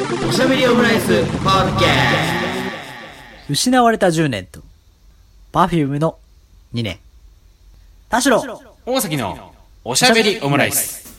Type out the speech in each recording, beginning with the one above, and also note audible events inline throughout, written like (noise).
おしゃべりオムライスパーケー失われた10年と、パフュームの2年。田代大崎のおしゃべりオムライス。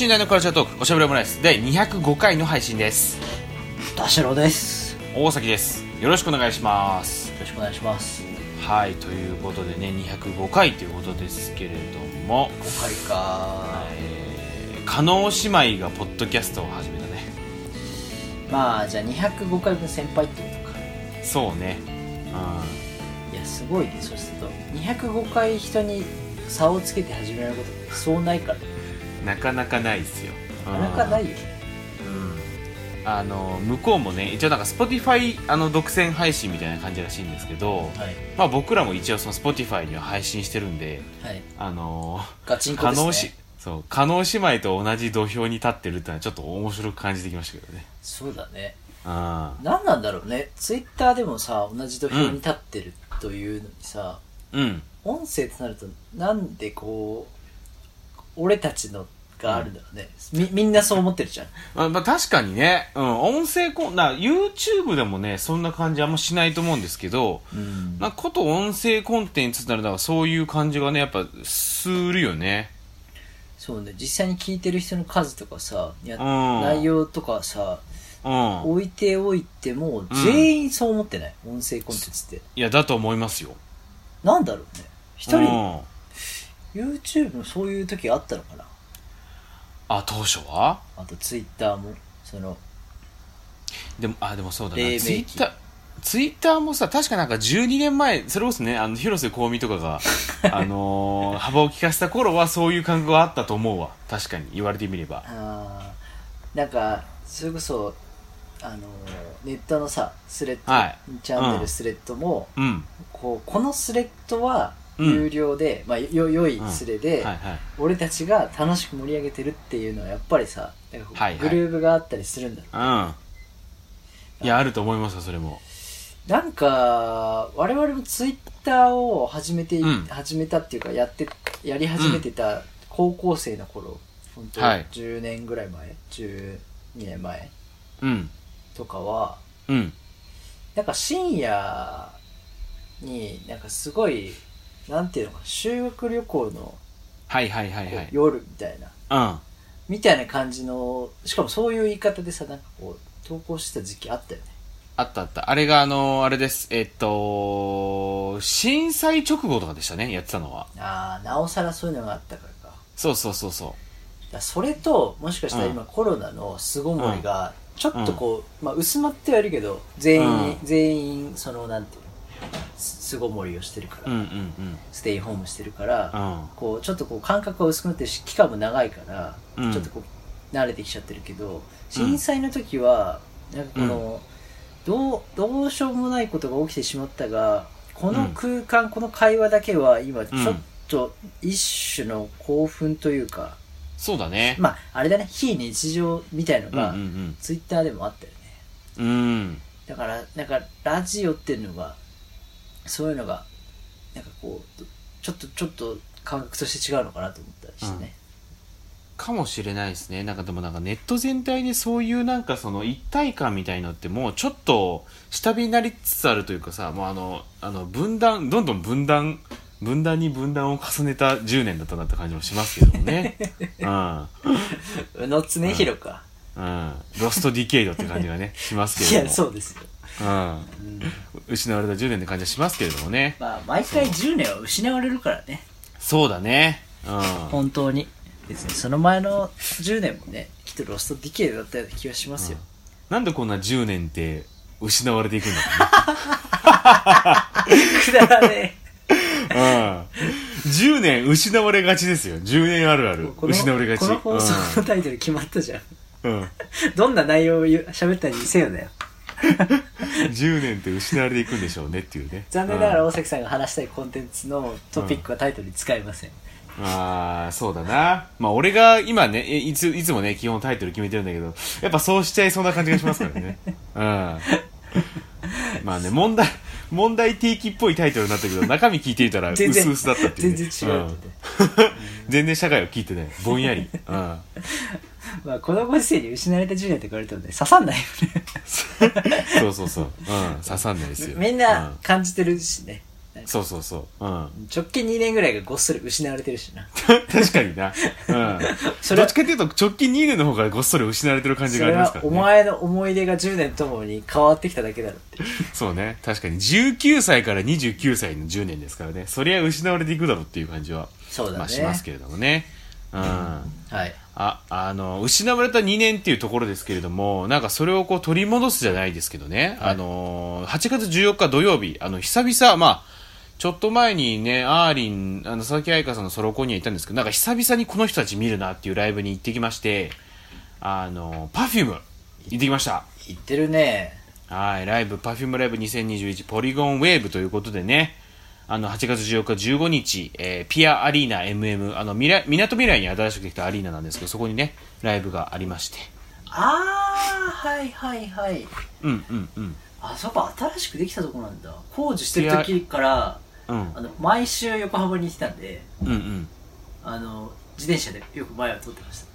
等身大のカルチャートークおしゃべりオムライス第205回の配信です。田代です。よ大崎です。よろしくお願いします。ろしくお願いします。はい、ということでね、205回ということですけれども、5回かえー、加納姉妹がポッドキャストを始めたね。まあ、じゃあ205回分先輩ってことか。そうね。いや、すごいね、そうすると。205回人に差をつけて始めることってそうないから。うん。なかなかないですよ。なかなかないよ。うん。あの、向こうもね、一応なんか Spotify あの独占配信みたいな感じらしいんですけど、はい。まあ僕らも一応その Spotify には配信してるんで、はい。あのガチンコですね。そう加納姉妹と同じ土俵に立ってるってのはちょっと面白く感じてきましたけどねそうだね。あ何なんだろうね。ツイッターでもさ、同じ土俵に立ってるというのにさ、あうん音声となるとなんでこう俺たちのがあるんだろうね、みみんなそう思ってるじゃん。まあ、まあ確かにね、うん、音声コンな YouTube でもねそんな感じあんましないと思うんですけど、うん。なこと音声コンテンツってなるとそういう感じがねやっぱするよね。そうね。実際に聞いてる人の数とかさやうん。内容とかさうん。置いておいても全員そう思ってない、音声コンテンツって。いやだと思いますよ。なんだろうね。一うん。人 YouTube もそういう時あったのかな？あ当初は？あと Twitter もそのでもあでもそうだな。黎明期。ツイッターツイッターもさ確かなんか12年前それこそねあの広瀬香美とかが (laughs) あのー幅を利かせた頃はそういう感覚があったと思うわ。確かに言われてみれば。あーなんかそれこそあのネットのさスレッド、はい。チャンネうん。ルスレッドも、うん。こうこのスレッドはうん有料で、まあよ良いスレで、はいはい。俺たちが楽しく盛り上げてるっていうのはやっぱりさなんかこうはいはい。グルーブがあったりするんだ、うん。いやあると思いますよそれも。なんか我々もツイッターを始めて、うん。始めたっていうかやってやり始めてた高校生の頃、本当はい。10年ぐらい前12年前うん。とかはうん。なんか深夜になんかすごいなんていうのかな修学旅行のはいはいはいはい。夜みたいな、うん。みたいな感じのしかもそういう言い方でさなんかこう投稿してた時期あったよね。あったあった。あれがあのーあれです。えっと震災直後とかでしたねやってたのは。ああなおさらそういうのがあったからか。そうそうそうそらそれともしかしたら今コロナの巣ごもりがちょっとこう、まあ、薄まってはいるけど全員、うん。全員そのなんていうのす巣ごもりをしてるから、ううんうん。ステイホームしてるから、うん。うんこうちょっとこう感覚が薄くなってるし期間も長いから、うん。ちょっとこう慣れてきちゃってるけど震災の時はなんかこの、どうどうしようもないことが起きてしまったがこの空間、この会話だけは今ちょっと一種の興奮というか、そうだね。まああれだね。非日常みたいのうんうが、ん。ツイッターでもあったよね。うんうん。だからなんかラジオっていうのがそういうのがなんかこうちょっとちょっと感覚として違うのかなと思ったりしてね、かもしれないですね。なんかでもなんかネット全体でそういうなんかその一体感みたいのってもうちょっと下火になりつつあるというかさもうあのあの分断どんどん分断分断に分断を重ねた10年だったなって感じもしますけどもね。(laughs) うん。宇野常弘か、うん。ロストディケイドって感じがねしますけども。やそうですよ、うんうん失われた10年って感じはしますけれどもねまあ毎回10年は失われるからねそうだねうん本当に別にその前の10年もねきっとロストディケイドだったような気がしますよ、なんでこんな10年って失われていくんだろうねくだらねうん。10年失われがちですよ。10年あるあえる。失われがち。この放送のタイトル決まったじゃん、うん。うん。どんな内容を喋ったにせよだよ10年って失われていくんでしょうねっていうね。残念ながらうん。大崎さんが話したいコンテンツのトピックはタイトルに使いません、ああそうだな。まあ俺が今ねえいついつもね基本タイトル決めてるんだけどやっぱそうしちゃいそうな感じがしますからね。うん。まあね問題問題提起っぽいタイトルになったけど中身聞いてみたら薄全然々だったっていう、全ね、然違うってね、全然社会を聞いてない。ぼんやり、うん、(laughs) まあこのご時世に失われた10年って言われてもね刺さんないよね。そうそうそう、うん、刺さんないですよ。みんな感じてるしね、うんそうそうそう、うん、直近2年ぐらいがごっそり失われてるしな。(laughs) 確かにな、うん、(laughs) それはどっちかっていうと直近2年の方がごっそり失われてる感じがありますからね。お前の思い出が10年ともに変わってきただけだろってそうね。確かに。19歳から29歳の10年ですからね。そりゃ失われていくだろうっていう感じは、そうだね。まあしますけれどもね。うん。はいあ、あの、失われた2年っていうところですけれども、なんかそれをこう取り戻すじゃないですけどね。はいあの、8月14日土曜日、あの、久々、まあ、ちょっと前にね、あーりん、あの、佐々木彩夏さんのソロコンには行ったんですけど、なんか久々にこの人たち見るなっていうライブに行ってきまして、あの、 Perfume行ってきました。行ってるねはい、ライブ、 Perfumeライブ2021 Polygon Wave ということでね、あの、8月14日15日、えーピアアリーナ MM、あの、みら、港未来に新しくできたアリーナなんですけど、そこにね、ライブがありまして。ああはいはいはいうんうんうん。あそこ新しくできたとこなんだ工事してる時からうん。あの毎週横浜に来てたんでうんうん。あの自転車でよく前を通ってました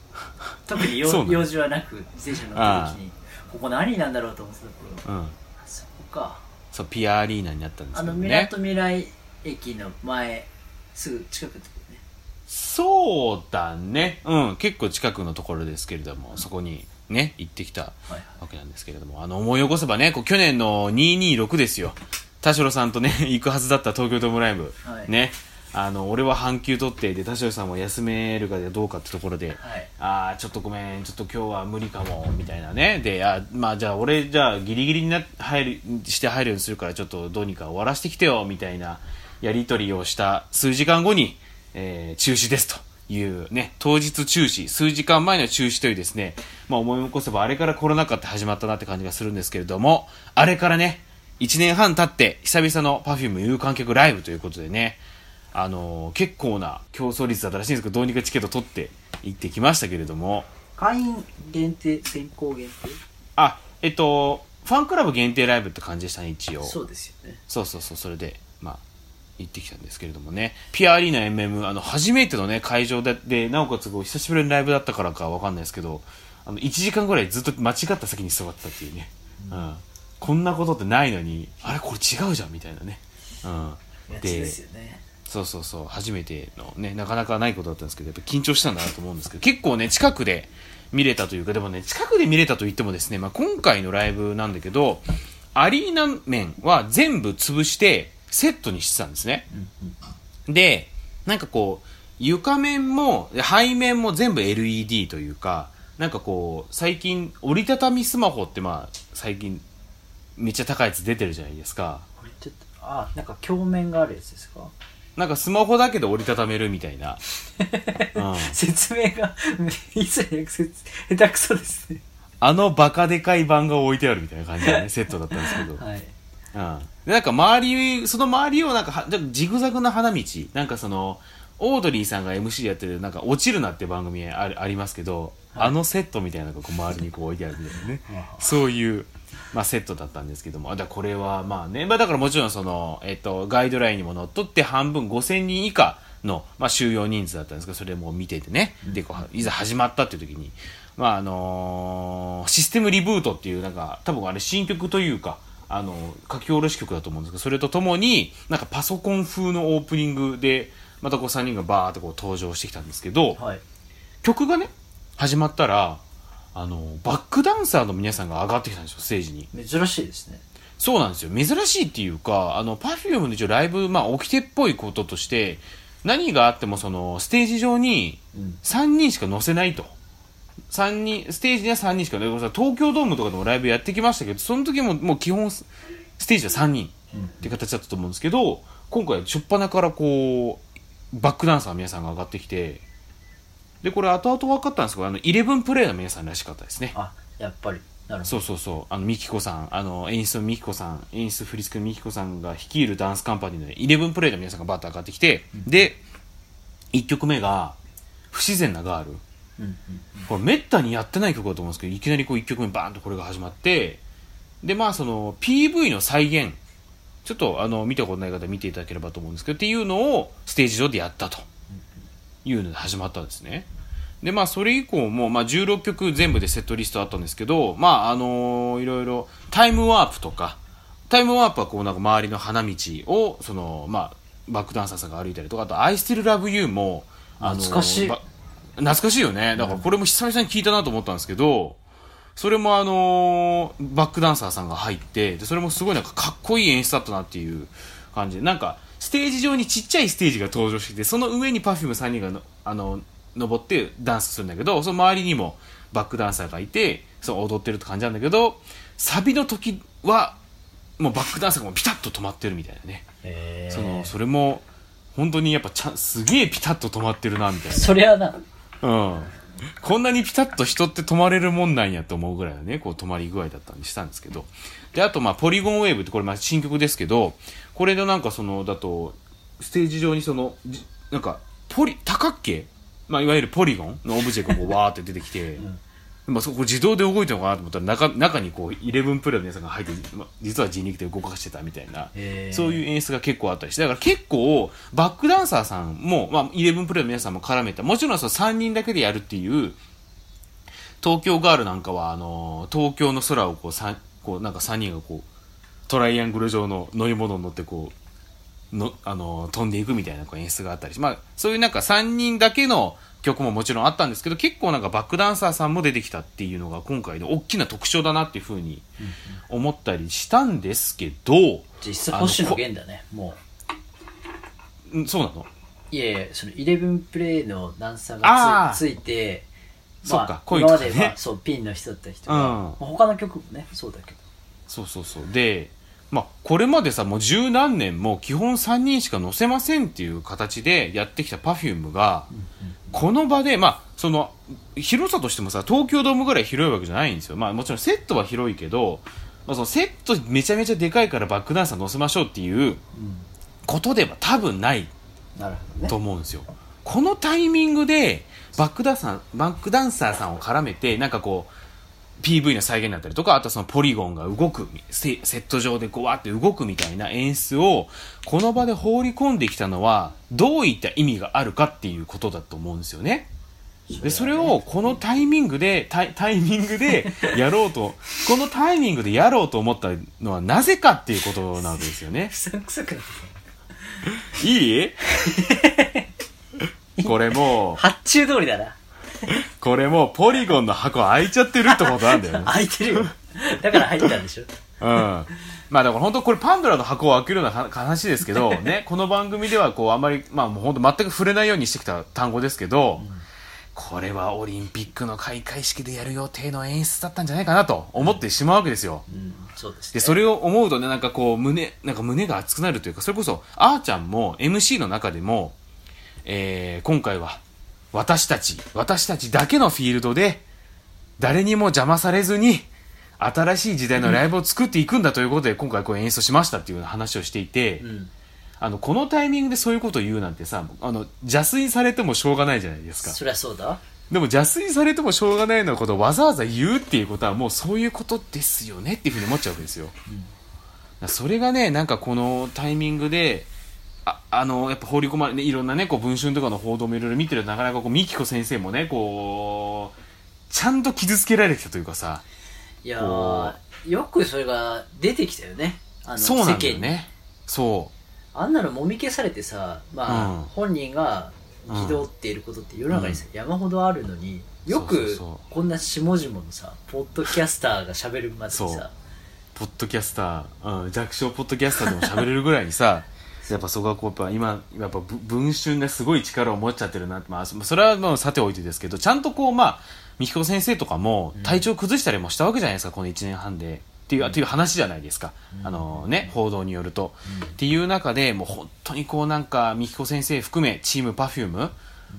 (laughs) 特に用事はなく自転車乗った時にここ何なんだろうと思ってた頃うん。あそこかそう、ピアアリーナになったんですあのけどね。港未来駅の前すぐ近くってことねそうだね。うん、結構近くのところですけれども、そこにね、行ってきたはいはいわけなんですけれども、あの、思い起こせばね、こう去年の226ですよ。田代さんとね、(laughs) 行くはずだった東京ドームライブ。はいね。あの、俺は半休取って、で、田代さんも休めるかどうかってところで、はいああ、ちょっとごめん、ちょっと今日は無理かも、みたいなね。で、あまあじゃあ俺、じゃあギリギリにな入る、して入るようにするから、ちょっとどうにか終わらせてきてよ、みたいなやりとりをした数時間後に、えー中止ですと。いうね、当日中止、数時間前の中止というですね、まあ思い起こせばあれからコロナ禍って始まったなって感じがするんですけれども、あれからね、1年半経って久々の Perfume 有観客ライブということでね、あのー結構な競争率だったらしいんですけど、どうにかチケット取って行ってきましたけれども、会員限定先行限定？あ、えっと、ファンクラブ限定ライブって感じでしたね、一応。そうですよねそうそうそう、それで、まあ、行ってきたんですけれどもね。ピアアリーナ MM、あの、初めてのね、会場で、で、なおかつ、こう、久しぶりのライブだったからかわかんないですけど、あの、1時間ぐらいずっと間違った席に座ってたっていうね。うん。こんなことってないのに、あれこれ違うじゃんみたいなね。うん。でそうそうそう、初めてのね、なかなかないことだったんですけど、やっぱ緊張したんだなと思うんですけど、結構ね、近くで見れたというか、でもね、近くで見れたと言ってもですね、まあ、今回のライブなんだけど、アリーナ面は全部潰して、セットにしてたんですね。で、なんかこう、床面も、背面も全部 LED というか、なんかこう、最近、折りたたみスマホってまあ、最近、めっちゃ高いやつ出てるじゃないですか。あなんか鏡面があるやつですか？なんかスマホだけで折りたためるみたいな。(laughs) うん。説明が (laughs) いつに下手くそですねあのバカでかい版が置いてあるみたいな感じのね、セットだったんですけど。(laughs) はいうん。で、なんか周り、その周りをなんかは、ジグザグな花道、なんかその、オードリーさんが MC でやってる、なんか、落ちるなって番組あるありますけど、あのセットみたいなのがこう周りにこう置いてあるみたいなね。(laughs) そういう、まあ、セットだったんですけども、あだこれはまあね、まあ、だからもちろんその、えっと、ガイドラインにものっとって半分5000人以下の、まあ、収容人数だったんですけど、それも見ててね、で、こう、いざ始まったっていう時に、まあ、あのーシステムリブートっていう、なんか、多分あれ新曲というか、あの、書き下ろし曲だと思うんですけど、それとともに、なんかパソコン風のオープニングで、またこう3人がバーってこう登場してきたんですけど、はい曲がね、始まったら、あの、バックダンサーの皆さんが上がってきたんですよ、ステージに。珍しいですねそうなんですよ。珍しいっていうか、あの、パフュームの一応ライブ、まあ、起きてっぽいこととして、何があってもその、ステージ上にうん3人しか乗せないと。三人、ステージには3人しか、東京ドームとかでもライブやってきましたけど、その時ももう基本、ステージは3人っていう形だったと思うんですけど、今回、初っ端からこう、バックダンサーの皆さんが上がってきて、で、これ後々分かったんですけど、あの、11プレイの皆さんらしかったですね。あやっぱり。なるほど。そうそうそう。あのミキコさんあの演出のミキコさん演出振り付けのミキコさんが率いるダンスカンパニーのねイレブンプレイの皆さんがバッと上がってきて、で1曲目が「不自然なガール」うんうんこれめったにやってない曲だと思うんですけどいきなりこう1曲目バーンとこれが始まってでまあその PV の再現。ちょっとあの見たことない方見ていただければと思うんですけどっていうのをステージ上でやったと。いうので始まったんですね。でまあそれ以降も、まあ、16曲全部でセットリストあったんですけどまああのいろいろタイムワープとかタイムワープはこうなんか周りの花道をそのまあバックダンサーさんが歩いたりとかあと「I Still Love You も」あの懐かしい。ば懐かしいよね。だからこれも久々に聞いたなと思ったんですけど、それもあのーバックダンサーさんが入ってでそれもすごいなんかかっこいい演出だったなっていう感じ。でなんかステージ上にちっちゃいステージが登場してきてその上に Perfume3 人がのあの登ってダンスするんだけどその周りにもバックダンサーがいてそう踊ってるって感じなんだけどサビの時はもうバックダンサーがもうピタッと止まってるみたいなね、そのそれも本当にやっぱちゃんすげえピタッと止まってるなみたいな。そりゃなうん。こんなにピタッと人って止まれるもんなんやと思うぐらいのね、こう止まり具合だったんでしたんですけど。で、あとまあ、ポリゴンウェーブってこれまあ新曲ですけど、これでなんかその、だと、ステージ上にその、なんか、ポリ、多角形？まあ、いわゆるポリゴンのオブジェがこうわーって出てきて、まあ、そこ自動で動いてるのかなと思ったら中、中にこう、11プレイの皆さんが入って、まあ、実は人力で動かしてたみたいな、そういう演出が結構あったりして、だから結構、バックダンサーさんも、まあ、11プレイの皆さんも絡めた、もちろんその3人だけでやるっていう、東京ガールなんかは、あの、東京の空をこう、さこうなんか3人がこう、トライアングル状の乗り物に乗ってこう、の、あの、飛んでいくみたいなこう演出があったりし、まあ、そういうなんか3人だけの曲ももちろんあったんですけど、結構なんかバックダンサーさんも出てきたっていうのが今回の大きな特徴だなっていうふうに思ったりしたんですけど、実質星野源だねもんそうなの？ういやいやその11プレイのダンサーがつついてそういうとこね。今まで、まあ、そうピンの人だった人が、うん。まあ他の曲もねそうだけど。そうそうそう。で、まあ、これまでさ、もう十何年も基本3人しか乗せませんっていう形でやってきた Perfume が、この場で、まあ、その、広さとしてもさ、東京ドームぐらい広いわけじゃないんですよ。まあ、もちろんセットは広いけど、まあ、そのセットめちゃめちゃでかいからバックダンサー乗せましょうっていうことでは多分ないとね思うんですよ。このタイミングでバックダンサー、バックダンサーさんを絡めて、なんかこう、PV の再現だったりとか、あとそのポリゴンが動く、セセット上でこうわって動くみたいな演出を、この場で放り込んできたのは、どういった意味があるかっていうことだと思うんですよね。で、それをこのタイミングで、タイタイミングでやろうと、(laughs) このタイミングでやろうと思ったのはなぜかっていうことなわけですよね。(laughs) いい？(laughs) これもう、発注通りだな (laughs) これもうポリゴンの箱開いちゃってるってことなんだよね。(laughs) 開いてるよだから入ったんでしょうん。まあだから本当これパンドラの箱を開けるようなは話ですけど、(laughs) ね、この番組ではこうあんまり、まあもう本当全く触れないようにしてきた単語ですけど、これはオリンピックの開会式でやる予定の演出だったんじゃないかなと思ってしまうわけですよ。うんそうですねで、それを思うとね、なんかこう、胸、なんか胸が熱くなるというか、それこそ、あーちゃんも MC の中でも、えー、今回は、私たち、私たちだけのフィールドで、誰にも邪魔されずに、新しい時代のライブを作っていくんだということで、今回こう演出しましたっていう話をしていて、うんあの、このタイミングでそういうことを言うなんてさ、あの、邪推されてもしょうがないじゃないですか。そりゃそうだでも邪推されてもしょうがないようなことをわざわざ言うっていうことはもうそういうことですよねっていうふうに思っちゃうわけですよ。だからそれがね、なんかこのタイミングで、ああの、やっぱ放り込まれ、ね、いろんなね、こう文春とかの報道もいろいろ見てるとなかなかこう、ミキコ先生もね、こう、ちゃんと傷つけられてたというかさ、いやよくそれが出てきたよね。あのそうなんだよ世間に。ね。そあんなのもみ消されてさまあ、うん。本人が憤っていることって世の中にさ、山ほどあるのによくこんな下々のさポッドキャスターが喋るまでにさポッドキャスター、うん、弱小ポッドキャスターでも喋れるぐらいにさ、(laughs) やっぱそこはこう、やっぱ今、やっぱぶ文春がすごい力を持っちゃってるなって、まあ、そそれはもうさておいてですけど、ちゃんとこう、まあ、みきこ先生とかも体調崩したりもしたわけじゃないですか、この1年半で。っていう、っていう話じゃないですか。あのね、報道によると。っていう中で、もう本当にこうなんか、みきこ先生含め、チームパフューム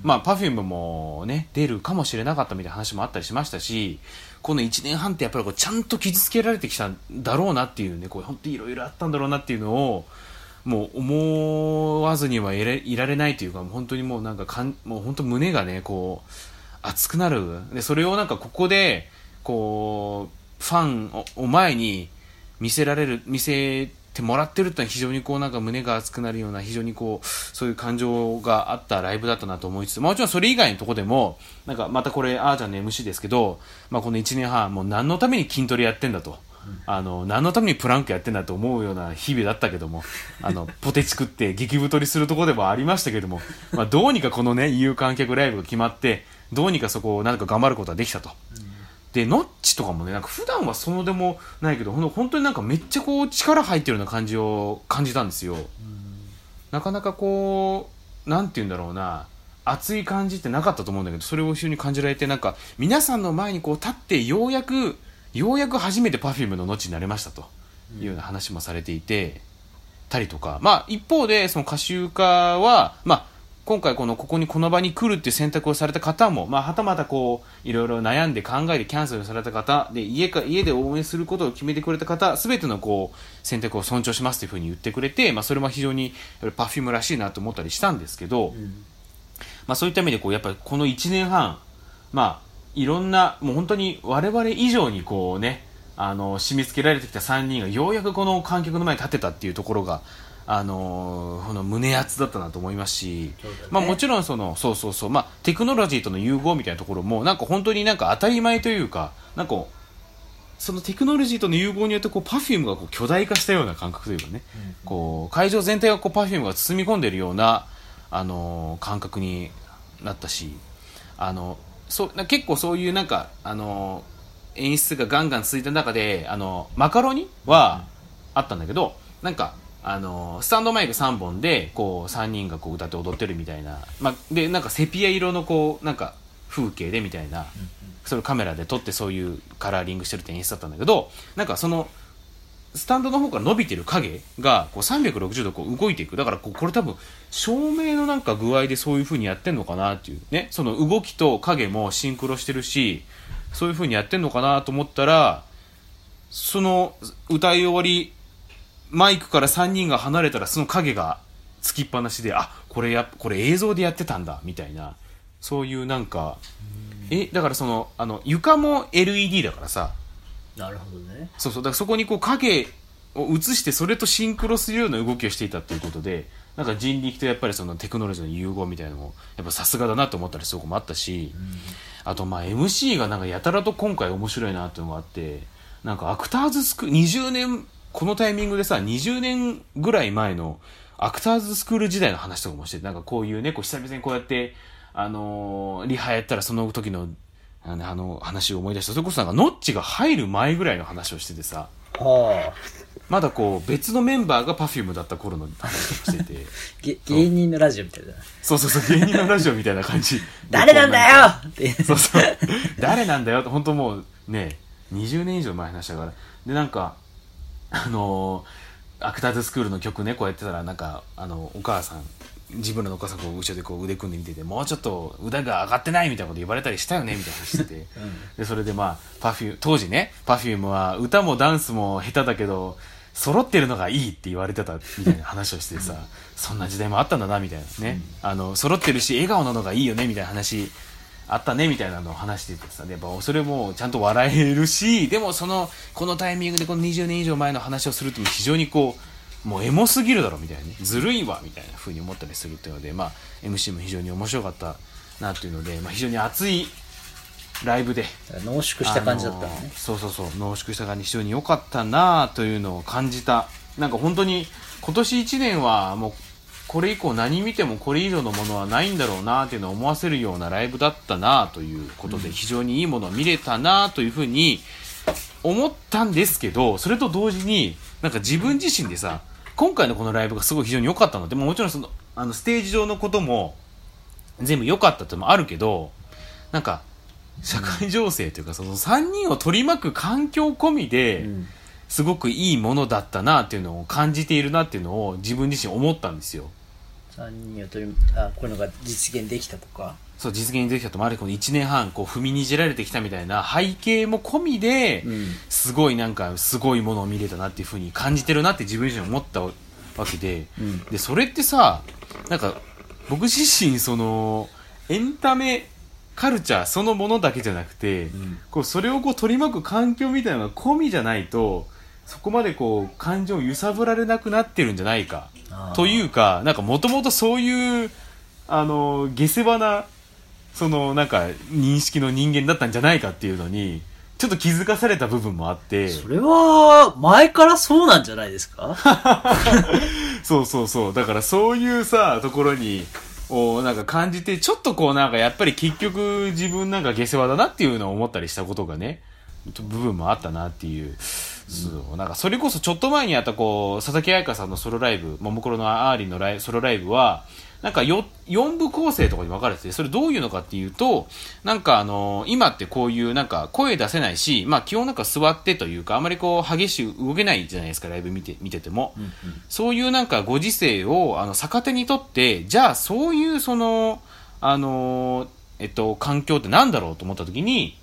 まあ、Perfume もね、出るかもしれなかったみたいな話もあったりしましたし、この1年半ってやっぱりこうちゃんと傷つけられてきたんだろうなっていうね、こう本当にいろいろあったんだろうなっていうのを、もう思わずにはいらいられないというか、本当にもうなんかかん、もう本当胸がね、こう、熱くなる。で、それをなんかここで、こう、ファンを前に見せられる、見せてもらってるってのは非常にこうなんか胸が熱くなるような、非常にこう、そういう感情があったライブだったなと思いつつ、まあもちろんそれ以外のとこでも、なんかまたこれ、あーちゃんの MC ですけど、まあこの1年半、もう何のために筋トレやってんだと。あの、何のためにプランクやってんだと思うような日々だったけども、あの、(laughs) ポテチ食って激太りするところでもありましたけども、まあどうにかこのね、有観客ライブが決まって、どうにかそこをなんか頑張ることができたと。で、ノッチとかもね、なんか普段はそのでもないけど、ほんと本当になんかめっちゃこう力入ってるような感じを感じたんですよ。なかなかこう、なんて言うんだろうな、熱い感じってなかったと思うんだけど、それを一緒に感じられて、なんか皆さんの前にこう立ってようやく、ようやく初めて Perfume のノッチになれましたと。いうような話もされていて、たりとか、まあ一方でその歌集家は、まあ今回このここにこの場に来るっていう選択をされた方も、まあはたまたこういろいろ悩んで考えてキャンセルされた方で家か家で応援することを決めてくれた方すべてのこう選択を尊重しますというふうに言ってくれて、まあ、それも非常にやっぱ Perfume らしいなと思ったりしたんですけど、まあ、そういった意味でこうやっぱりこの1年半、まあ、いろんなもう本当に我々以上にこうねあの締め付けられてきた3人がようやくこの観客の前に立てたっていうところがあのこの胸熱だったなと思いますし、ね。まあ、もちろんそのそうそうそう、まあ、テクノロジーとの融合みたいなところもなんか本当になんか当たり前というかなんかそのテクノロジーとの融合によってこう Perfume がこう巨大化したような感覚というかね、こう会場全体がこう Perfume が包み込んでいるような、あの感覚になったしあのそう結構そういうなんか、あの演出がガンガン続いた中であのマカロニはあったんだけど、なんかあのスタンドマイク3本でこう3人がこう歌って踊ってるみたいな、まあ、でなんかセピア色のこうなんか風景でみたいな、それをカメラで撮ってそういうカラーリングしてるって演出だったんだけどなんかそのスタンドの方から伸びてる影がこう360度こう動いていく。だからこうこれ多分照明のなんか具合でそういう風にやってんのかなっていうね。その動きと影もシンクロしてるしそういう風にやってんのかなと思ったらその歌い終わりマイクから3人が離れたらその影がつきっぱなしであこれやこれ映像でやってたんだみたいな。そういうなんかえだからそのあの床も LED だからさ。なるほどね。そうそう。だからそこにこう影を映してそれとシンクロするような動きをしていたということでなんか人力とやっぱりそのテクノロジーの融合みたいなのもやっぱさすがだなと思ったりするともあったし、あとまあ MC がなんかやたらと今回面白いなっていうのがあってなんかアクターズスクール20年このタイミングでさ20年ぐらい前のアクターズスクール時代の話とかもしてなんかこういうねこう久々にこうやってあのーリハやったらその時のあのあの話を思い出した。それこそなんかノッチが入る前ぐらいの話をしててさ。はあ。まだこう別のメンバーが Perfume だった頃の話とかしてて。(laughs) げ芸人のラジオみたいだな。そうそうそう芸人のラジオみたいな感じ。(laughs) 誰なんだよ！って。そうそう。(laughs) 誰なんだよ！って、本当もうね、20年以上前の話だから。で、なんか、あのーアクターズスクールの曲ね、こうやってたら、なんか、あの、お母さん、自分らのお母さんこう後ろでこう腕組んで見てて、もうちょっと腕が上がってないみたいなこと言われたりしたよね、みたいな話してて。で、それでまあ、パフュー、当時ね、パフュームは歌もダンスも下手だけど、揃ってるのがいいって言われてたみたいな話をしてさ、そんな時代もあったんだな、みたいなね。あの、揃ってるし、笑顔なのがいいよね、みたいな話。あったねみたいなのを話しててさやっぱそれもちゃんと笑えるしでもそのこのタイミングでこの20年以上前の話をするって非常にこうもうエモすぎるだろみたいなねずるいわみたいな風に思ったりするっていうので、まあ、MC も非常に面白かったなっていうので、まあ、非常に熱いライブで。濃縮した感じだったのね。あのーそうそうそう。濃縮した感じ非常に良かったなというのを感じた。なんか本当に今年1年はもうこれ以降何見てもこれ以上のものはないんだろうなっていうのを思わせるようなライブだったなということで非常にいいものを見れたなというふうに思ったんですけどそれと同時になんか自分自身でさ今回のこのライブがすごい非常に良かったのでももちろんそのあのステージ上のことも全部良かったってのもあるけどなんか社会情勢というかその3人を取り巻く環境込みで、うん。すごくいいものだったなっていうのを感じているなっていうのを自分自身思ったんですよ。3人を取りあこういうのが実現できたとか。そう実現できたともある。この1年半こう踏みにじられてきたみたいな背景も込みで、うん。すごいなんかすごいものを見れたなっていうふうに感じてるなって自分自身思ったわけで、うん。でそれってさなんか僕自身そのエンタメカルチャーそのものだけじゃなくて、ん。こうそれをこう取り巻く環境みたいなのが込みじゃないとそこまでこう感情を揺さぶられなくなってるんじゃないかというかなんかもともとそういうあの下世話なそのなんか認識の人間だったんじゃないかっていうのにちょっと気づかされた部分もあって。それは前からそうなんじゃないですか？(laughs) そうそうそう。だからそういうさところにをなんか感じてちょっとこうなんかやっぱり結局自分なんか下世話だなっていうのを思ったりしたことがね部分もあったなっていう、そうなんかそれこそちょっと前にあったこう佐々木彩夏さんのソロライブももクロのあーりんのライソロライブはなんかよ4部構成とかに分かれててそれどういうのかっていうとなんかあの今ってこういうなんか声出せないしまあ基本なんか座ってというかあまりこう激しく動けないじゃないですかライブ見て見てても、そういうなんかご時世をあの逆手にとってじゃあそういうそのあのえっと環境ってなんだろうと思った時に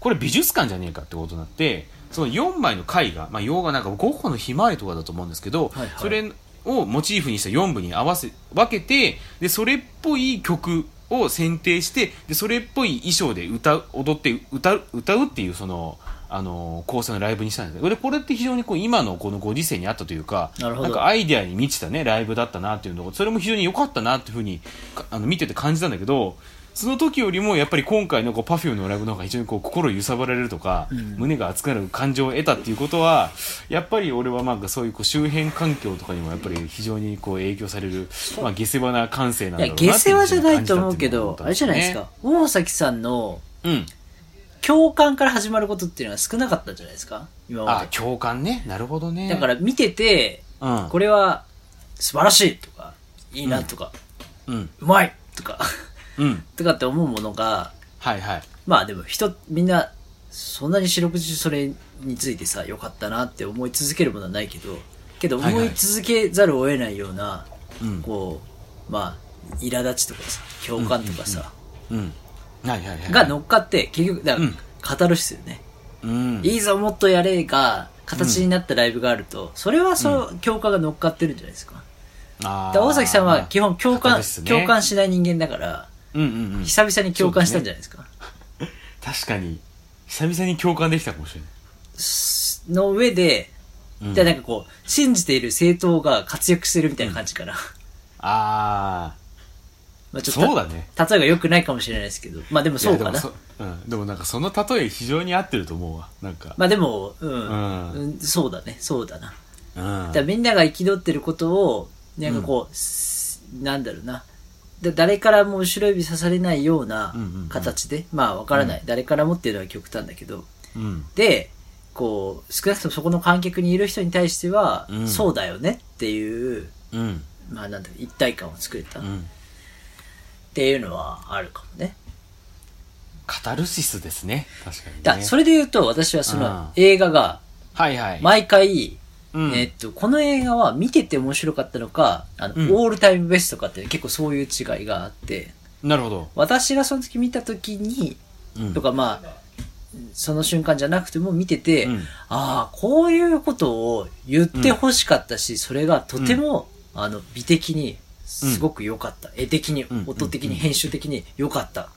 これ美術館じゃねえかってことになってその4枚の絵画、まあ、洋画なんかゴッホのひまわりとかだと思うんですけど、はいはい。それをモチーフにした4部に合わせ分けてでそれっぽい曲を選定してでそれっぽい衣装で歌う踊って歌う歌うっていうそのあの構成のライブにしたんですよでこれって非常にこう今のこのご時世にあったというかなんかアイデアに満ちたねライブだったなっていうのがそれも非常に良かったなっていうふうにかあの見てて感じたんだけどその時よりもやっぱり今回のこう Perfume のライブの方が非常にこう心揺さぶられるとか、胸が熱くなる感情を得たっていうことはやっぱり俺はなんかそういうこう周辺環境とかにもやっぱり非常にこう影響される、まあ、下世話な感性なんだろうな下世話じゃないと思うけどあれじゃないですか。大崎さんのうん。共感から始まることっていうのは少なかったんじゃないですか？今まあ共感ね。なるほどね。でだから見ててうん。これは素晴らしいとかいいなとか、うん。うまいとかうん。とかって思うものがはいはい。まあでも人みんなそんなに四六時中それについてさ良かったなって思い続けるものはないけどけどはいはい思い。続けざるを得ないような、うん。こうまあ苛立ちとかさ共感とかさ、うん。はいはいはいが乗っかって結局だから、うん。語るっすよね、うん。いいぞもっとやれが形になったライブがあると、それはそう、共感が乗っかってるんじゃないですか。あー。だから大崎さんは基本共感、ね。共感しない人間だからうんうんうん。久々に共感したんじゃないですか？確かに。久々に共感できたかもしれない。の上で、うん。でなんかこう信じている政党が活躍してるみたいな感じかな、あまあちょっとそうだね。例えが良くないかもしれないですけど。まあでもあそうかな。でもそ,、うん、でもなんかその例え非常に合ってると思うわ。なんか、まあでも、うん、うん。うんそうだね。そうだな。うん。だからみんなが生き取ってることを、なんかこう、すなんだろうな。で誰からも後ろ指さされないようなうんうんうん。形で、まあわからない、誰からもっていうのは極端だけど、うん。で、こう、少なくともそこの観客にいる人に対しては、うん。そうだよねっていう、うん。まあなんだ一体感を作れた。っうん。ていうのはあるかもね。カタルシスですね。確かにね。だそれで言うと、私はそうんの映画が、はいはい、毎回、うん。えっと、この映画は見てて面白かったのか、あの、うん。オールタイムベストかって結構そういう違いがあって、なるほど、私がその時見た時に、うん、とかまあ、その瞬間じゃなくても見てて、うん。ああ、こういうことを言ってほしかったし、それがとても、あの、美的にすごく良かった。絵的にん、音的に、編集的に良かった。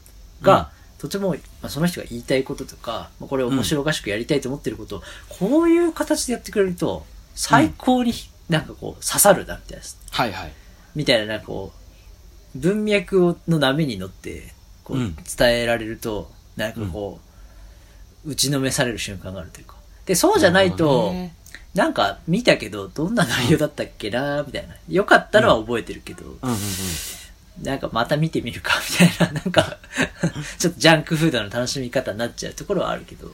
が、とても、まあ、その人が言いたいこととか、まあ、これを面白おかしくやりたいと思ってることを、こういう形でやってくれると、最高になんかこう、刺さるな、みたいな。はいはい。みたいな、なんかこう、文脈をの波に乗って、こう、うん。伝えられると、なんかこう、打ちのめされる瞬間があるというか。で、そうじゃないと、なんか見たけど、どんな内容だったっけなみたいな。よかったのは覚えてるけど、なんかまた見てみるか、みたいな、(laughs) なんか、ちょっとジャンクフードの楽しみ方になっちゃうところはあるけど、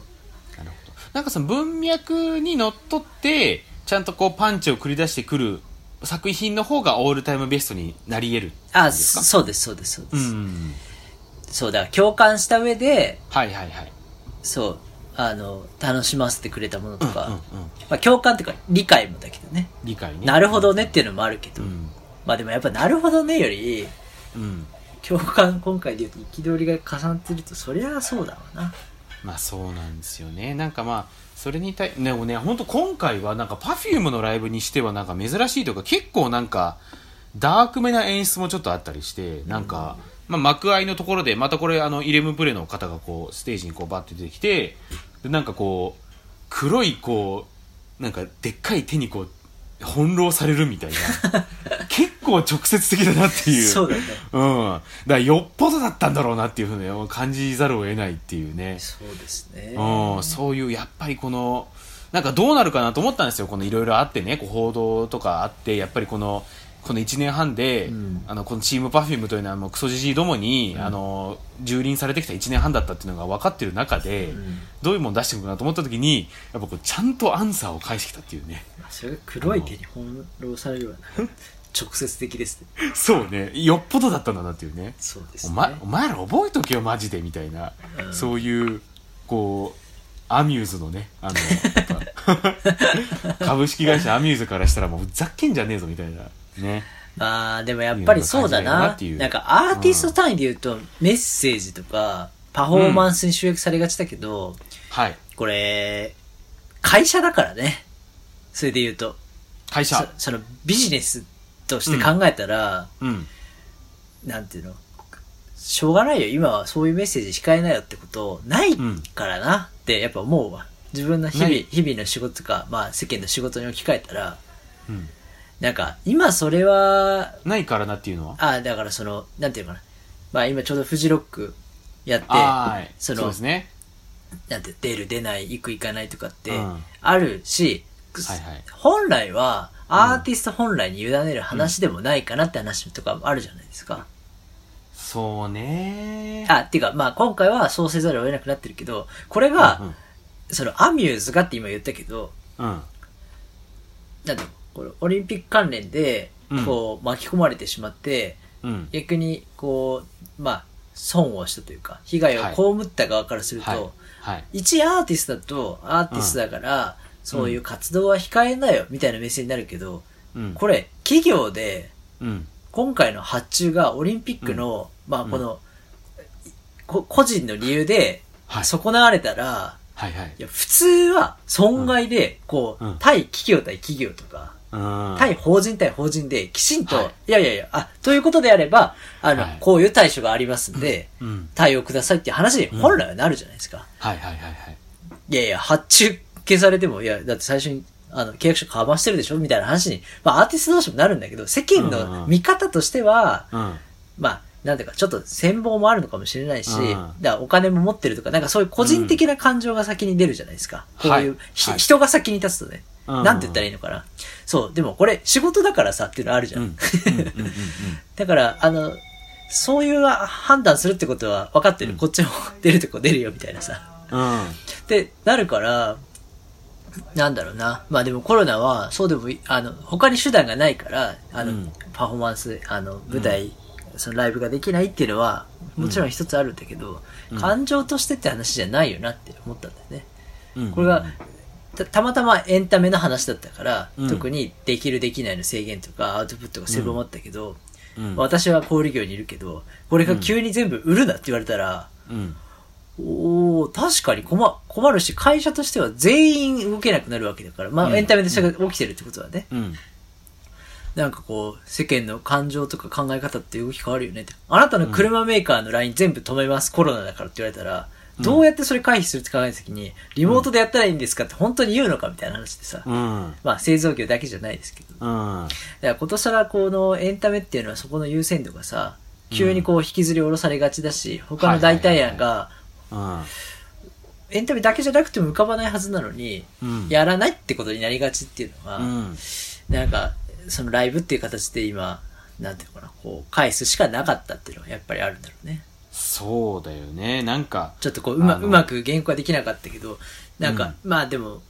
なるほど。なんかその文脈にのっとってちゃんとこうパンチを繰り出してくる作品の方がオールタイムベストになり得るあ、そうです、そうです、そうです。うん。そうだ、共感した上で、はいはいはい。そう、あの、楽しませてくれたものとか、うんうんまあ共感っていうか理解もだけどね。理解ね。なるほどねっていうのもあるけど、うん。まあでもやっぱなるほどねより、うん。共感今回で言うと憤りが重なってると、そりゃそうだわな。まあそうなんですよね。なんかまあそれに対でもね本当今回はなんか Perfume のライブにしてはなんか珍しいというか結構なんかダークめな演出もちょっとあったりしてなんか、まあ、幕間のところでまたこれあのイレブンプレイの方がこうステージにこうバッて出てきてでなんかこう黒いこうなんかでっかい手にこう翻弄されるみたいな (laughs) 結構直接的だなっていうそうだね。うん。だからよっぽどだったんだろうなっていうふうに感じざるを得ないっていうね。そうですね。うん。そういう、やっぱりこの、なんかどうなるかなと思ったんですよ。このいろいろあってね、こう報道とかあって、やっぱりこの、この1年半で、うんあの、このチームパフュームというのはもうクソじじいどもに、あの、蹂躙されてきた1年半だったっていうのが分かってる中で、んどういうもの出してくるかなと思った時に、やっぱこう、ちゃんとアンサーを返してきたっていうね。まあそれが黒い手に翻弄されるわな。直接的ですね。(laughs) そうね。よっぽどだったんだなっていうね。そうですね。お前お前ら覚えとけよマジでみたいな、うんそういうこうアミューズのねあの (laughs) 株式会社アミューズからしたらもうふざけんじゃねえぞみたいなね。まあでもやっぱりそうだな。な。んかアーティスト単位で言うと、メッセージとかパフォーマンスに集約されがちだけど、はい。これ、会社だからね。それで言うと。会社？そそのビジネスとして考えたら、うん。なんていうの？しょうがないよ。今はそういうメッセージ控えなよってことないからな。ってやっぱ思うわ。自分の日々、日々の仕事とか、まあ世間の仕事に置き換えたら、うんなんか今それは、ないからなっていうのは？あだからその、なんていうのかな。まあ今ちょうどフジロックやって、はいそのそうですね。なんて、出る出ない、行く行かないとかってうん。あるし、はいはい。本来はアーティスト本来に委ねる話でもないかなって話とかあるじゃないですか。そうね。あ、っていうか、まあ今回はそうせざるを得なくなってるけど、これが、うんそのアミューズがって今言ったけど、うん。なんだろうこれオリンピック関連でうん、こう、巻き込まれてしまって、うん。逆に、こう、まあ、損をしたというか、被害を被った側からすると、はい。はい。一アーティストだと、アーティストだから、そういう活動は控えなよ、みたいな目線になるけど、うん。これ、企業で、うん。今回の発注がオリンピックの、まあ、この、こ個人の理由ではい。損なわれたら、はいはい。いや、普通は損害で、こう、うん。対企業対企業とか、うん対法人対法人で、きちんと、はい。い、やいやいや、あ、ということであれば、あの、はい。こういう対処がありますんで、うん。対応くださいっていう話に本来はなるじゃないですか。はいはいはいはい。いやいや、発注消されても、いや、だって最初に、あの、契約書交わしてるでしょみたいな話に、まあ、アーティスト同士もなるんだけど、世間のん見方としては、うん。まあ、なんていうか、ちょっと戦望もあるのかもしれないし、うん。だお金も持ってるとか、なんかそういう個人的な感情が先に出るじゃないですか。こういう、はい。人が先に立つとね。うん。なんて言ったらいいのかな。そう、でもこれ仕事だからさっていうのあるじゃん。うん。うん。うん。うん。うん。(laughs) だから、あの、そういう判断するってことは分かってる。こっちも (laughs) 出るとこ出るよみたいなさ。うん。ってなるから、なんだろうな。まあでもコロナは、そうでもい、あの、他に手段がないから、あの、うん。パフォーマンス、あの、舞台、そのライブができないっていうのは、もちろん一つあるんだけど、うん。感情としてって話じゃないよなって思ったんだよね。うん。これが、たたまたまエンタメの話だったから、うん。特にできるできないの制限とかアウトプットが狭まったけど、うん。私は小売業にいるけど、これが急に全部売るなって言われたら、うん。おお確かに困困るし、会社としては全員動けなくなるわけだから、まあ、うん。エンタメでそれが起きてるってことはね、うん。なんかこう、世間の感情とか考え方って動き変わるよねって。あなたの車メーカーの LINE 全部止めます、コロナだからって言われたら、どうやってそれ回避するって考えたときに、リモートでやったらいいんですかって本当に言うのかみたいな話でさ、うん。まあ製造業だけじゃないですけど。うん。だから今年はこのエンタメっていうのはそこの優先度がさ、急にこう引きずり下ろされがちだし、他の代替案が、うん。エンタメだけじゃなくても浮かばないはずなのに、うん。やらないってことになりがちっていうのは、うん。なんか、そのライブっていう形で今、なんていうのかな、こう、返すしかなかったっていうのはやっぱりあるんだろうね。そうだよねなんかちょっとこう、うまうまく原稿はできなかったけど、なんか、まあでも、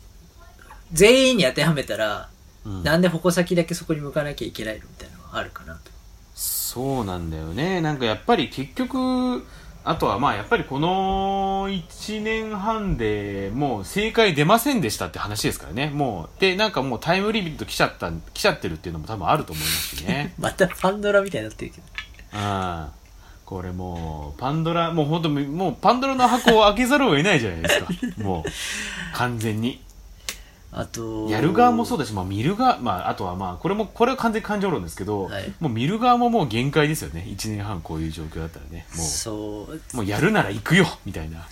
全員に当てはめたら、うんなんで矛先だけそこに向かなきゃいけないのみたいなのはあるかなと。そうなんだよねなんかやっぱり結局あとはまあやっぱりこの1年半でもう正解出ませんでしたって話ですからね。もう、で、なんかもうタイムリミット来ちゃった、来ちゃってるっていうのも多分あると思いますしね。(laughs) またパンドラみたいになってるけど。うん。これもう、パンドラ、もう本当もうパンドラの箱を開けざるを得ないじゃないですか。(laughs) もう、完全に。あと、やる側もそうだし、まあ見る側、まああとはまあ、これも、これは完全に感情論ですけど、はいもう見る側ももう限界ですよね。1年半こういう状況だったらね。もう、そう、もうやるなら行くよみたいな。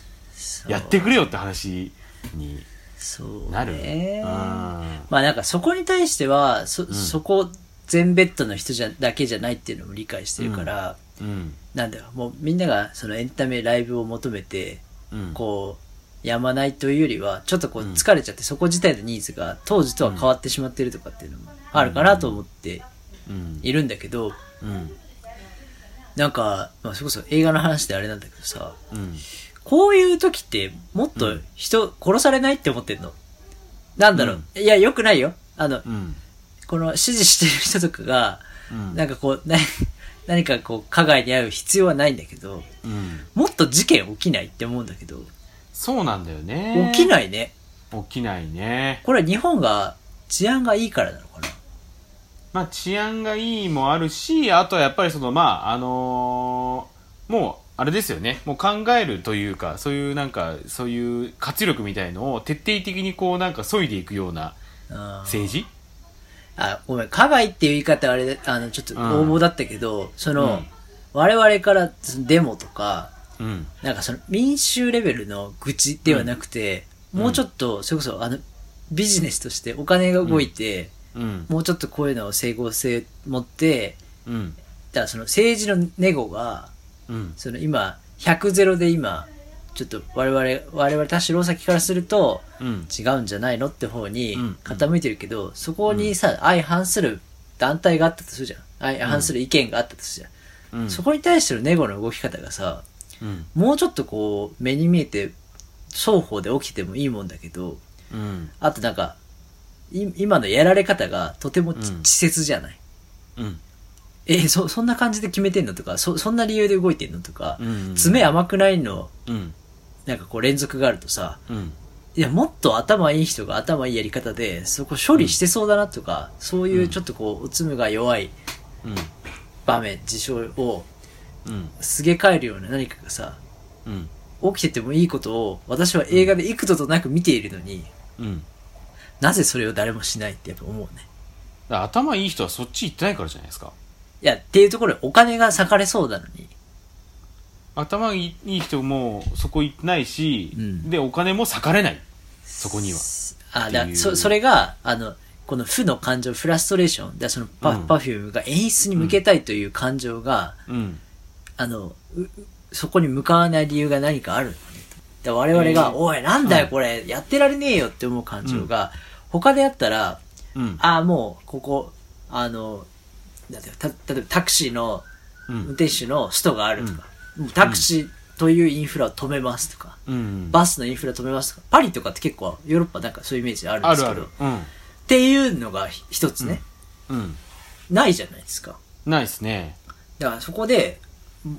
やってくれよって話にそうなる。ねうん。まあなんかそこに対しては、そ、そこ全ベッドの人じゃ、だけじゃないっていうのも理解してるから、うん。なんだろう、もうみんながそのエンタメ、ライブを求めて、うん。こう、やまないというよりは、ちょっとこう疲れちゃって、そこ自体のニーズが当時とは変わってしまってるとかっていうのもあるかなと思ってうん。いるんだけど、うん。なんか、まあそれこそ映画の話であれなんだけどさ、うん。こういう時ってもっと人殺されないって思ってんの？なんだろう？いや、よくないよ。あの、うん。この指示してる人とかが、うんなんかこう、な何かこう、加害に遭う必要はないんだけど、うん。もっと事件起きないって思うんだけど、そうなんだよね。起きないね。起きないね。これは日本が治安がいいからなのかな？まあ治安がいいもあるし、あとはやっぱりその、まあ、あのーもう、あれですよね。もう考えるというか、そういうなんか、そういう活力みたいのを徹底的にこうなんか削いでいくような政治あ、ごめん、加害っていう言い方あれ、あの、ちょっとうん応募だったけど、その、うん我々からデモとか、うん。なんかその民衆レベルの愚痴ではなくて、うんもうちょっと、それこそあの、ビジネスとしてお金が動いて、うん。もうちょっとこういうのを整合性持って、うん。だからその政治のネゴが、うん。その今、100ゼロで今、ちょっと我々、我々田代先からすると、うん。違うんじゃないのって方にうん傾いてるけど、そこにさ、相反する団体があったとするじゃん。相反する意見があったとするじゃん。うん。そこに対してのネゴの動き方がさ、うん。もうちょっとこう、目に見えて、双方で起きてもいいもんだけど、うん。あとなんか、い今のやられ方がとても稚拙じゃない？うん。え、そ、そんな感じで決めてんのとか、そ、そんな理由で動いてんのとか、うん。爪甘くないの、うん。なんかこう連続があるとさ、うん。いや、もっと頭いい人が頭いいやり方で、そこ処理してそうだなとか、そういうちょっとこう、おつむが弱いうん。場面、事象をうん。すげ替えるような何かがさ、うん。起きててもいいことを私は映画で幾度となく見ているのに、うん。なぜそれを誰もしないってやっぱ思うね。頭いい人はそっち行ってないからじゃないですか。いや、っていうところでお金が割かれそうなのに。頭いい人もそこ行ってないし、うんで、お金も割かれない。そこには。あ、だそ、それが、あの、この負の感情、フラストレーション、だそのパ,、うんパフュームが演出に向けたいという感情が、うん。あの、そこに向かわない理由が何かあるのね。だ我々が、えーおい、なんだようんこれ、やってられねえよって思う感情が、他であったら、うん。ああ、もう、ここ、あの、なんて例えばタクシーのうん。運転手のストがあるとか、タクシーというインフラを止めますとか、うん。バスのインフラ止めますとか、パリとかって結構ヨーロッパなんかそういうイメージあるんですけど、あるある。うん。っていうのが一つね、うん。ないじゃないですか。ないですね。だからそこで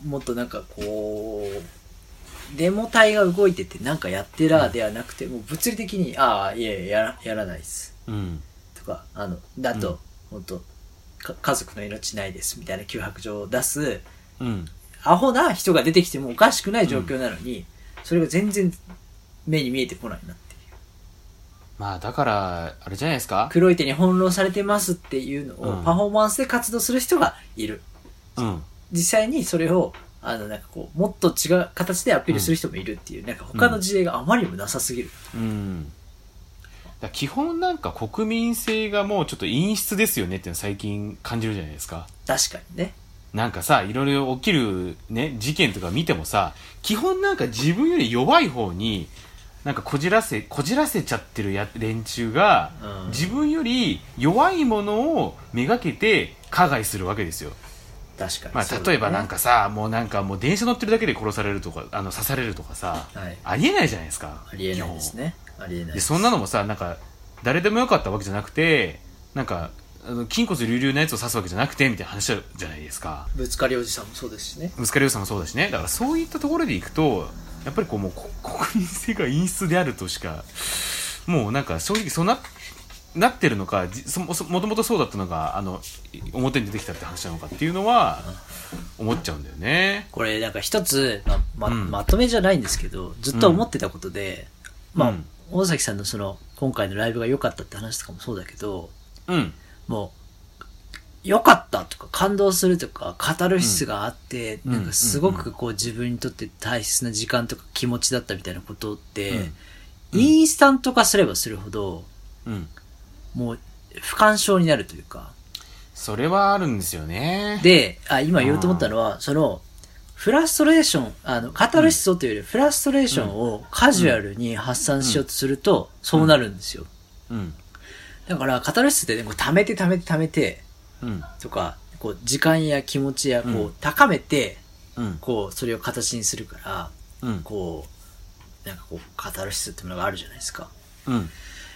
もっとなんかこう、デモ隊が動いててなんかやってらではなくて、もう物理的に、ああ、いやいややら、やらないです。うん。とか、あの、だと、うん本当か家族の命ないですみたいな脅迫状を出す、うん。アホな人が出てきてもおかしくない状況なのに、それが全然目に見えてこないなっていう。まあ、だから、あれじゃないですか？黒い手に翻弄されてますっていうのをうんパフォーマンスで活動する人がいる。うん。実際にそれを、あの、なんかこう、もっと違う形でアピールする人もいるっていう、なんか他の事例があまりにもなさすぎる。うん。だから基本なんか国民性がもうちょっと陰湿ですよねっていうの最近感じるじゃないですか。確かにね。なんかさ、いろいろ起きるね、事件とか見てもさ、基本なんか自分より弱い方に、なんかこじらせ、こじらせちゃってるや連中が、うん自分より弱いものをめがけて加害するわけですよ。確かに。まあ、例えばなんかさ、もうなんかもう電車乗ってるだけで殺されるとか、あの、刺されるとかさ、はいありえないじゃないですか。ありえないですね。ありえないでそんなのもさなんか誰でもよかったわけじゃなくてなんかあの筋骨隆々なやつを指すわけじゃなくてみたいな話じゃないですか。ぶつかりおじさんもそうですしね。ぶつかり予算もそうだしね。だからそういったところでいくとやっぱりこうもうこ国民性が陰湿であるとしかもうなんか正直そうななってるのかじそもともとそうだったのがあの表に出てきたって話なのかっていうのは思っちゃうんだよね。これなんか一つ、ままうん。まとめじゃないんですけどずっと思ってたことで、まあ、うん。大崎さんのその今回のライブが良かったって話とかもそうだけどうんもう良かったとか感動するとかカタルシスがあって、うん。なんかすごくこう自分にとって大切な時間とか気持ちだったみたいなことって、うん。インスタント化すればするほどうん。もう不干渉になるというか。それはあるんですよね。であ今言おうと思ったのはそのフラストレーションあのカタルシスをというよりフラストレーションをカジュアルに発散しようとするとそうなるんですよ。うんだからカタルシスってねこう溜めて溜めて溜めてうん。とかこう時間や気持ちやこううん。高めてうん。こうそれを形にするからうん。こうなんかこうカタルシスってものがあるじゃないですか。うん。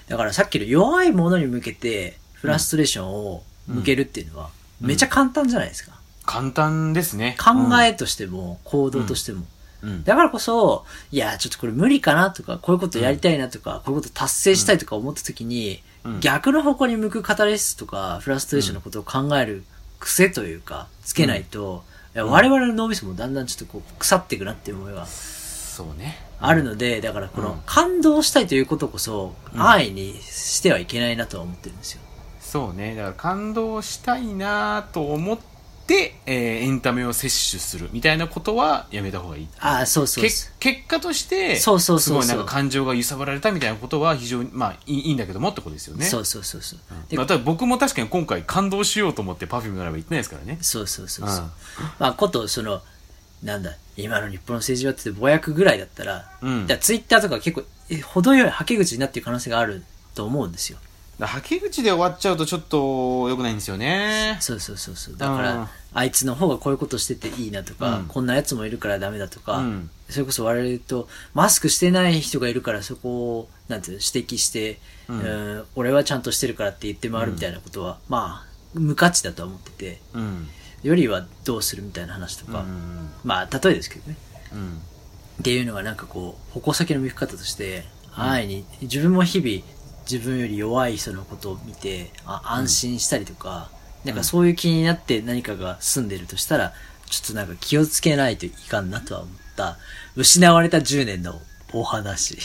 だからさっきの弱いものに向けてフラストレーションを向けるっていうのはめちゃ簡単じゃないですか、簡単ですね。考えとしても行動としても、うん。だからこそいやちょっとこれ無理かなとかこういうことやりたいなとか、こういうこと達成したいとか思った時に、うん逆の方向に向くカタレシスとかフラストレーションのことを考える癖というかつけないと、我々の脳みそもだんだんちょっとこう腐っていくなっていう思いがそうね。あるので、だからこうん。の感動したいということこそうん。安易にしてはいけないなとは思ってるんですよ。そうね。だから感動したいなと思って、えーエンタメを摂取するみたいなことはやめた方がいいああ、そうそう。結果としてそうそうすごいなんか感情が揺さぶられたみたいなことは非常にまあいいいいんだけどもってことですよねそうそうそうそう。でまあ、僕も確かに今回感動しようと思って Perfume のライブ行ってないですからねそうそうそうそう。うんまあ、こと、その、なんだ、今の日本の政治はってぼやくぐらいだったら、うんだツイッターとか結構、え程よいはけ口になっている可能性があると思うんですよ。はけ口で終わっちゃうとちょっと良くないんですよね。そうそうそうそう。だかうん。ら、あいつの方がこういうことしてていいなとか、うん。こんなやつもいるからダメだとか、うん。それこそ我々と、マスクしてない人がいるからそこを、なんていうの、指摘して、ううんん、俺はちゃんとしてるからって言って回るみたいなことは、まあ、無価値だとは思ってて、うん。よりはどうするみたいな話とか、うんまあ、例えですけどね。うん。っていうのがなんかこう、矛先の向き方として、安易に、自分も日々、自分より弱い人のことを見て、あ安心したりとか、なんかそういう気になって何かが済んでるとしたら、ちょっとなんか気をつけないといかんなとは思った、失われた10年のお話。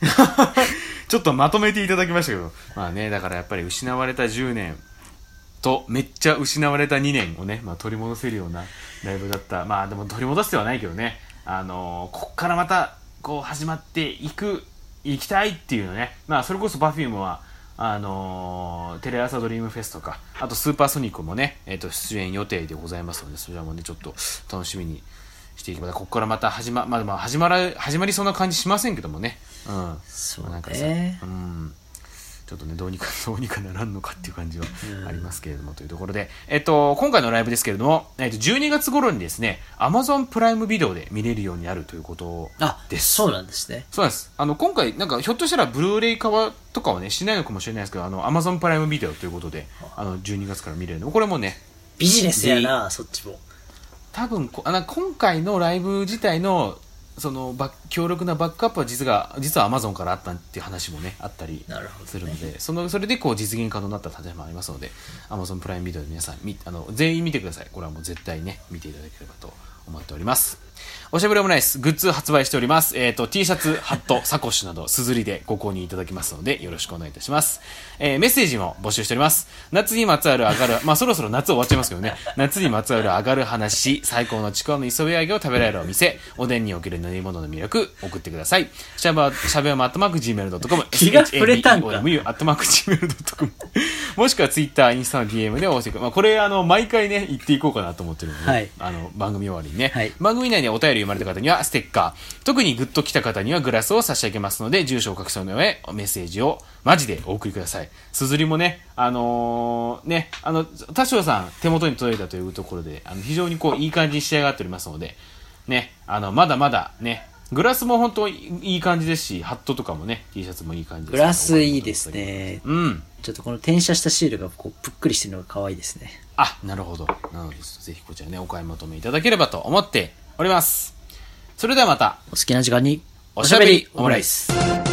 (laughs) ちょっとまとめていただきましたけど。まあねだからやっぱり失われた10年とめっちゃ失われた2年をね、まあ、取り戻せるようなライブだった。まあでも取り戻してはないけどね。あのーこっからまたこう始まっていく行きたいっていうのね。まあそれこそ Perfume はあのーテレ朝ドリームフェスとかあとスーパーソニックもね、えー、と出演予定でございますのでそちらもねちょっと楽しみにしていきます。ここからまた始ま,、まあ、まあ始まら始まりそうな感じしませんけどもね。うん。そうまあなんかさね。うんちょっとねどうにか (laughs) どうにかならんのかっていう感じはうん。ありますけれども、というところで、えっと、今回のライブですけれども、えっと、12月頃にですね Amazon プライムビデオで見れるようになるということあ、です。そうなんですね。そうなんです。あの今回なんかひょっとしたらブルーレイ化とかはねしないのかもしれないですけどあの Amazon プライムビデオということであ。の12月から見れるの。これもねビジネスやな、そっちも。多分こあの今回のライブ自体のそのバッ強力なバックアップは実が実は Amazon からあったっていう話もねあったりするので、そのそれでこう実現可能になった例えもありますので Amazon プライムビデオで皆さんみあの全員見てください。これはもう絶対ね見ていただければと思っております。おしゃべりオムライスグッズ発売しております、えー、と T シャツハット (laughs) サコッシュなどすずりでご購入いただけますのでよろしくお願いいたします、えーメッセージも募集しております。夏にまつわる上がる (laughs) まあそろそろ夏終わっちゃいますけどね。夏にまつわる上がる話最高のちくわの磯辺揚げを食べられるお店おでんにおける練り物の魅力送ってください。しゃべしゃべおまアットマーク Gmail.com (laughs) 気が触れたんか。SHABEOMU アットマーク Gmail.com (laughs) もしくは Twitter インスタの DM でお寄せくまあ、これあの毎回ね言っていこうかなと思ってるので、はい。あの番組終わりにね、はい。番組内でお便り読まれた方にはステッカー。特にグッと来た方にはグラスを差し上げますので住所を隠したの上メッセージをマジでお送りください。すずりもねあのーねあの田代さん手元に届いたというところであの非常にこういい感じに仕上がっておりますのでねあのまだまだねグラスも本当いい感じですし、ハットとかもね、T シャツもいい感じですグラスいいです。ね。うん。ちょっとこの転写したシールがこうぷっくりしてるのが可愛いですね。あ、なるほど。なので、ぜひこちらね、お買い求めいただければと思っております。それではまた、お好きな時間におしゃべりオムライス。